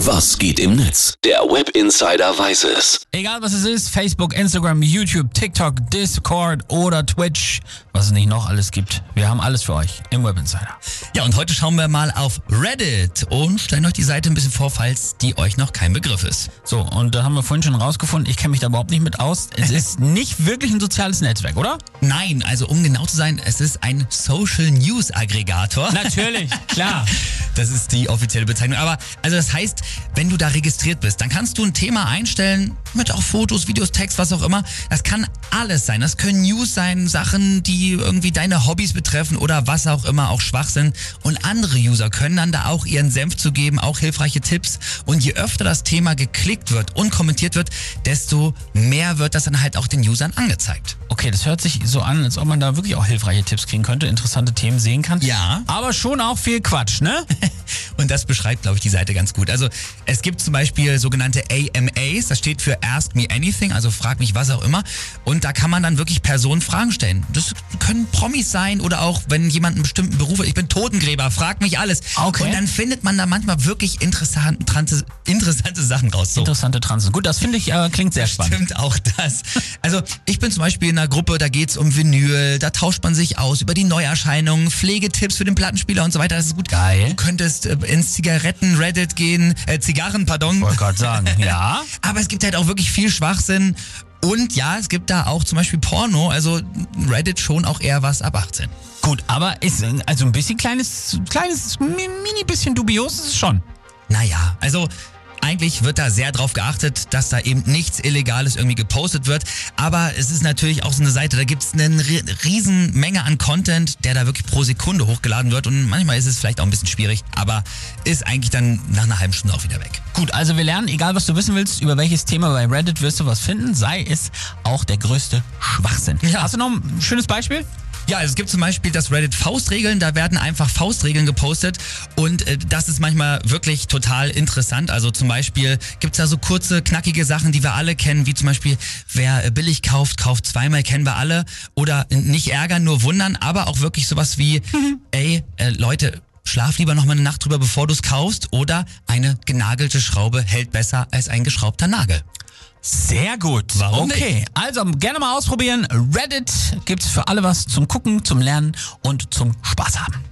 Was geht im Netz? Der Web Insider weiß es. Egal was es ist, Facebook, Instagram, YouTube, TikTok, Discord oder Twitch, was es nicht noch alles gibt. Wir haben alles für euch im Web Insider. Ja, und heute schauen wir mal auf Reddit und stellen euch die Seite ein bisschen vor, falls die euch noch kein Begriff ist. So, und da haben wir vorhin schon rausgefunden, ich kenne mich da überhaupt nicht mit aus. Es ist nicht wirklich ein soziales Netzwerk, oder? Nein, also um genau zu sein, es ist ein Social News Aggregator. Natürlich, klar. Das ist die offizielle Bezeichnung. Aber also das heißt, wenn du da registriert bist, dann kannst du ein Thema einstellen mit auch Fotos, Videos, Text, was auch immer. Das kann alles sein. Das können News sein, Sachen, die irgendwie deine Hobbys betreffen oder was auch immer, auch Schwachsinn. Und andere User können dann da auch ihren Senf zu geben, auch hilfreiche Tipps. Und je öfter das Thema geklickt wird und kommentiert wird, desto mehr wird das dann halt auch den Usern angezeigt. Okay, das hört sich so an, als ob man da wirklich auch hilfreiche Tipps kriegen könnte, interessante Themen sehen kann. Ja. Aber schon auch viel Quatsch, ne? Und das beschreibt, glaube ich, die Seite ganz gut. Also es gibt zum Beispiel sogenannte AMAs, das steht für Ask Me Anything, also frag mich was auch immer. Und da kann man dann wirklich Personen Fragen stellen. Das können Promis sein oder auch, wenn jemand einen bestimmten Beruf hat. Ich bin Totengräber, frag mich alles. Okay. Und dann findet man da manchmal wirklich interessante, interessante Sachen raus. So. Interessante Transen. Gut, das finde ich äh, klingt sehr spannend. Stimmt auch das. Also ich bin zum Beispiel in einer Gruppe, da geht's um Vinyl, da tauscht man sich aus über die Neuerscheinungen, Pflegetipps für den Plattenspieler und so weiter. Das ist gut. Geil. Du könntest äh, ins Zigaretten-Reddit gehen, äh, Zigarren, pardon. Wollte gerade sagen, ja. Aber es gibt halt auch wirklich viel Schwachsinn. Und ja, es gibt da auch zum Beispiel Porno, also Reddit schon auch eher was ab 18. Gut, aber ist also ein bisschen kleines, kleines, mi- mini bisschen dubios ist es schon. Naja, also eigentlich wird da sehr drauf geachtet, dass da eben nichts Illegales irgendwie gepostet wird. Aber es ist natürlich auch so eine Seite, da gibt es eine ri- riesen Menge an Content, der da wirklich pro Sekunde hochgeladen wird. Und manchmal ist es vielleicht auch ein bisschen schwierig, aber ist eigentlich dann nach einer halben Stunde auch wieder weg. Gut, also wir lernen, egal was du wissen willst, über welches Thema bei Reddit wirst du was finden, sei es auch der größte Schwachsinn. Ja. Hast du noch ein schönes Beispiel? Ja, es gibt zum Beispiel das Reddit Faustregeln, da werden einfach Faustregeln gepostet und äh, das ist manchmal wirklich total interessant. Also zum Beispiel gibt's da so kurze, knackige Sachen, die wir alle kennen, wie zum Beispiel, wer äh, billig kauft, kauft zweimal, kennen wir alle. Oder äh, nicht ärgern, nur wundern, aber auch wirklich sowas wie, ey, äh, Leute, Schlaf lieber noch mal eine Nacht drüber, bevor du's kaufst. Oder eine genagelte Schraube hält besser als ein geschraubter Nagel. Sehr gut. Warum Okay, also gerne mal ausprobieren. Reddit gibt's für alle was zum Gucken, zum Lernen und zum Spaß haben.